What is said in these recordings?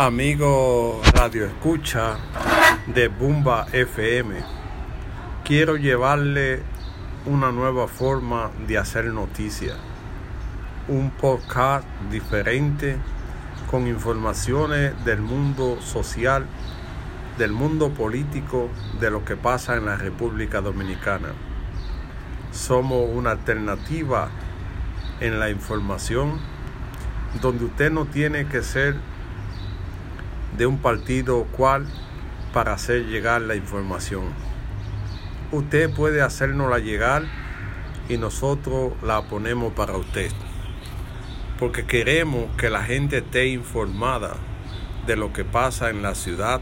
Amigo Radio Escucha de Bumba FM, quiero llevarle una nueva forma de hacer noticias. Un podcast diferente con informaciones del mundo social, del mundo político, de lo que pasa en la República Dominicana. Somos una alternativa en la información donde usted no tiene que ser de un partido cual para hacer llegar la información. Usted puede hacérnosla llegar y nosotros la ponemos para usted. Porque queremos que la gente esté informada de lo que pasa en la ciudad,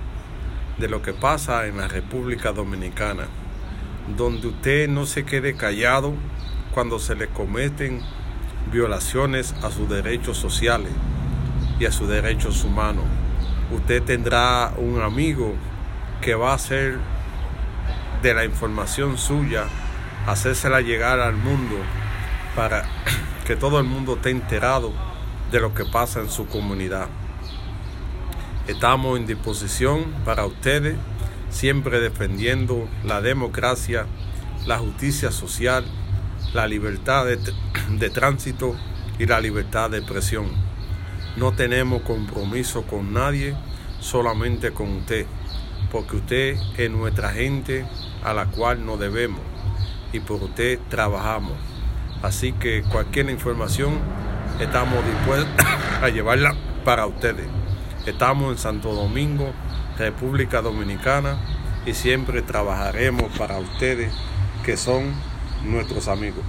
de lo que pasa en la República Dominicana, donde usted no se quede callado cuando se le cometen violaciones a sus derechos sociales y a sus derechos humanos usted tendrá un amigo que va a hacer de la información suya, hacérsela llegar al mundo para que todo el mundo esté enterado de lo que pasa en su comunidad. Estamos en disposición para ustedes, siempre defendiendo la democracia, la justicia social, la libertad de, de tránsito y la libertad de expresión. No tenemos compromiso con nadie, solamente con usted, porque usted es nuestra gente a la cual nos debemos y por usted trabajamos. Así que cualquier información estamos dispuestos a llevarla para ustedes. Estamos en Santo Domingo, República Dominicana, y siempre trabajaremos para ustedes que son nuestros amigos.